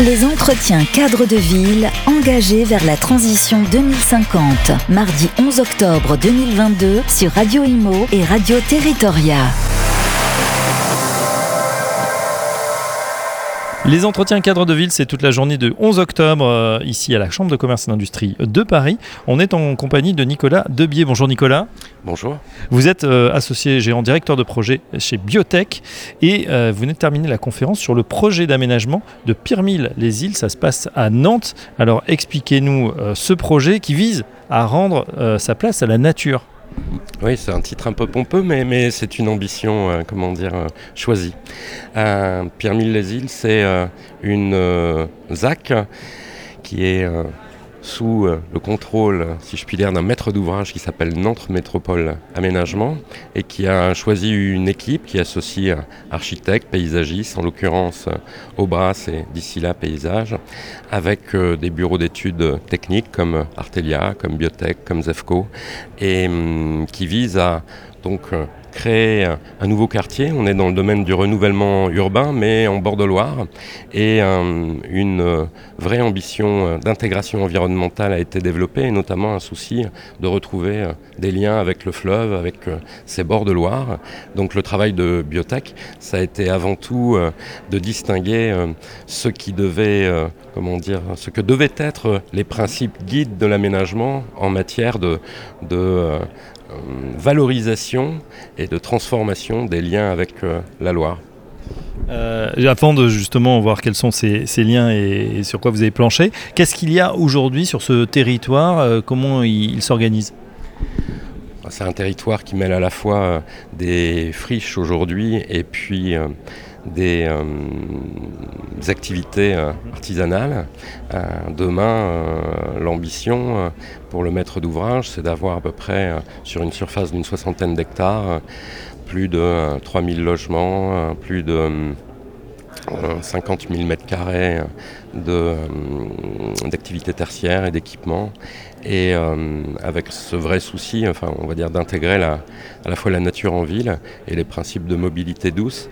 Les entretiens cadres de ville engagés vers la transition 2050. Mardi 11 octobre 2022 sur Radio Imo et Radio Territoria. Les entretiens cadres de ville, c'est toute la journée de 11 octobre, euh, ici à la Chambre de commerce et d'industrie de Paris. On est en compagnie de Nicolas Debier. Bonjour Nicolas. Bonjour. Vous êtes euh, associé gérant directeur de projet chez Biotech et euh, vous venez de terminer la conférence sur le projet d'aménagement de Pirmille-les-Îles. Ça se passe à Nantes. Alors expliquez-nous ce projet qui vise à rendre sa place à la nature. Oui, c'est un titre un peu pompeux, mais, c'est une ambition, euh, comment dire, euh, choisie. Euh, Pierre-Mille-les-Îles, c'est une ZAC qui est sous euh, le contrôle, si je puis dire, d'un maître d'ouvrage qui s'appelle Nantes Métropole Aménagement et qui a choisi une équipe qui associe architectes, paysagistes, en l'occurrence Aubras et d'ici là Paysage, avec euh, des bureaux d'études techniques comme Artelia, comme Biotech, comme Zefco, et hum, qui vise à donc euh, créer un nouveau quartier. On est dans le domaine du renouvellement urbain, mais en bord de Loire. Et euh, une euh, vraie ambition euh, d'intégration environnementale a été développée, et notamment un souci de retrouver des liens avec le fleuve, avec ses bords de Loire. Donc le travail de Biotech, ça a été avant tout de distinguer ce qui devait, comment dire, que devaient être les principes guides de l'aménagement en matière de, valorisation et de transformation des liens avec euh, la Loire. Euh, avant de justement voir quels sont ces, liens et, sur quoi vous avez planché, qu'est-ce qu'il y a aujourd'hui sur ce territoire Comment il, s'organise? C'est un territoire qui mêle à la fois des friches aujourd'hui et puis des, activités artisanales. demain, l'ambition pour le maître d'ouvrage, c'est d'avoir à peu près, euh, sur une surface d'une soixantaine d'hectares, euh, plus de 3000 euh, logements, plus de 50 000 mètres carrés d'activités tertiaires et d'équipements. Et avec ce vrai souci, enfin, on va dire, d'intégrer à la fois la nature en ville et les principes de mobilité douce.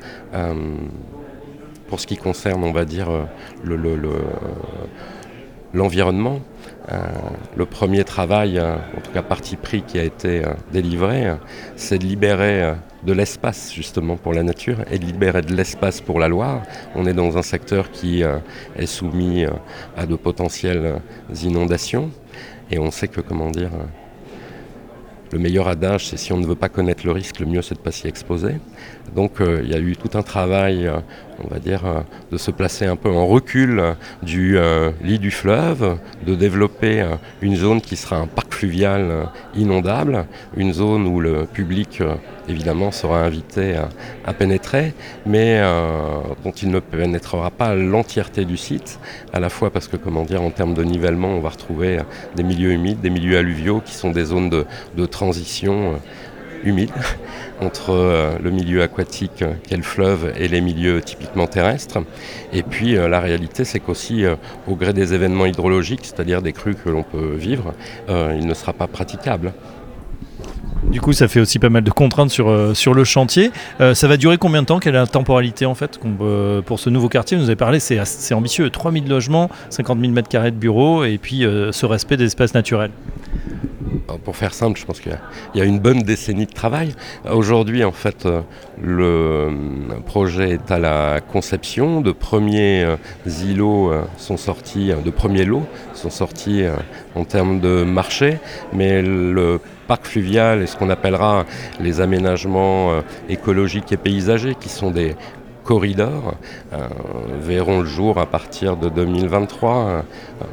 pour ce qui concerne, on va dire, l'environnement, euh, le premier travail, euh, en tout cas parti pris qui a été euh, délivré, c'est de libérer de l'espace justement pour la nature et de libérer de l'espace pour la Loire. On est dans un secteur qui est soumis à de potentielles inondations et on sait que, comment dire, le meilleur adage, c'est si on ne veut pas connaître le risque, le mieux c'est de ne pas s'y exposer. Donc il y a eu tout un travail on va dire, euh, de se placer un peu en recul du euh, lit du fleuve, de développer euh, une zone qui sera un parc fluvial inondable, une zone où le public évidemment sera invité à, pénétrer, mais dont il ne pénétrera pas l'entièreté du site, à la fois parce que, comment dire, en termes de nivellement, on va retrouver des milieux humides, des milieux alluviaux qui sont des zones de transition humide entre euh, le milieu aquatique euh, qu'est le fleuve et les milieux typiquement terrestres. Et puis euh, la réalité, c'est qu'aussi au gré des événements hydrologiques, c'est-à-dire des crues que l'on peut vivre, il ne sera pas praticable. Du coup, ça fait aussi pas mal de contraintes sur, sur le chantier. ça va durer combien de temps? Quelle est la temporalité en fait pour ce nouveau quartier? Vous nous avez parlé, c'est ambitieux 3000 logements, 50 000 m2 de bureaux et puis ce respect des espaces naturels pour faire simple, je pense qu'il y, a une bonne décennie de travail. Aujourd'hui, en fait, euh, le euh, projet est à la conception. De premiers euh, îlots sont sortis, de premiers lots sont sortis en termes de marché, mais le parc fluvial et ce qu'on appellera les aménagements écologiques et paysagers, qui sont des corridors, verront le jour à partir de 2023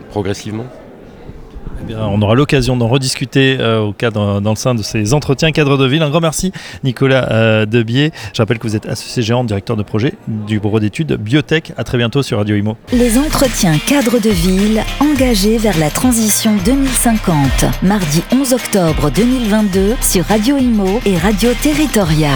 progressivement. Eh on aura l'occasion d'en rediscuter euh, au dans le sein de ces entretiens cadre de ville. Un grand merci, Nicolas euh, Debier. Je rappelle que vous êtes associé gérant, directeur de projet du bureau d'études Biotech. À très bientôt sur Radio Imo. Les entretiens cadre de ville engagés vers la transition 2050. Mardi 11 octobre 2022 sur Radio Imo et Radio Territoria.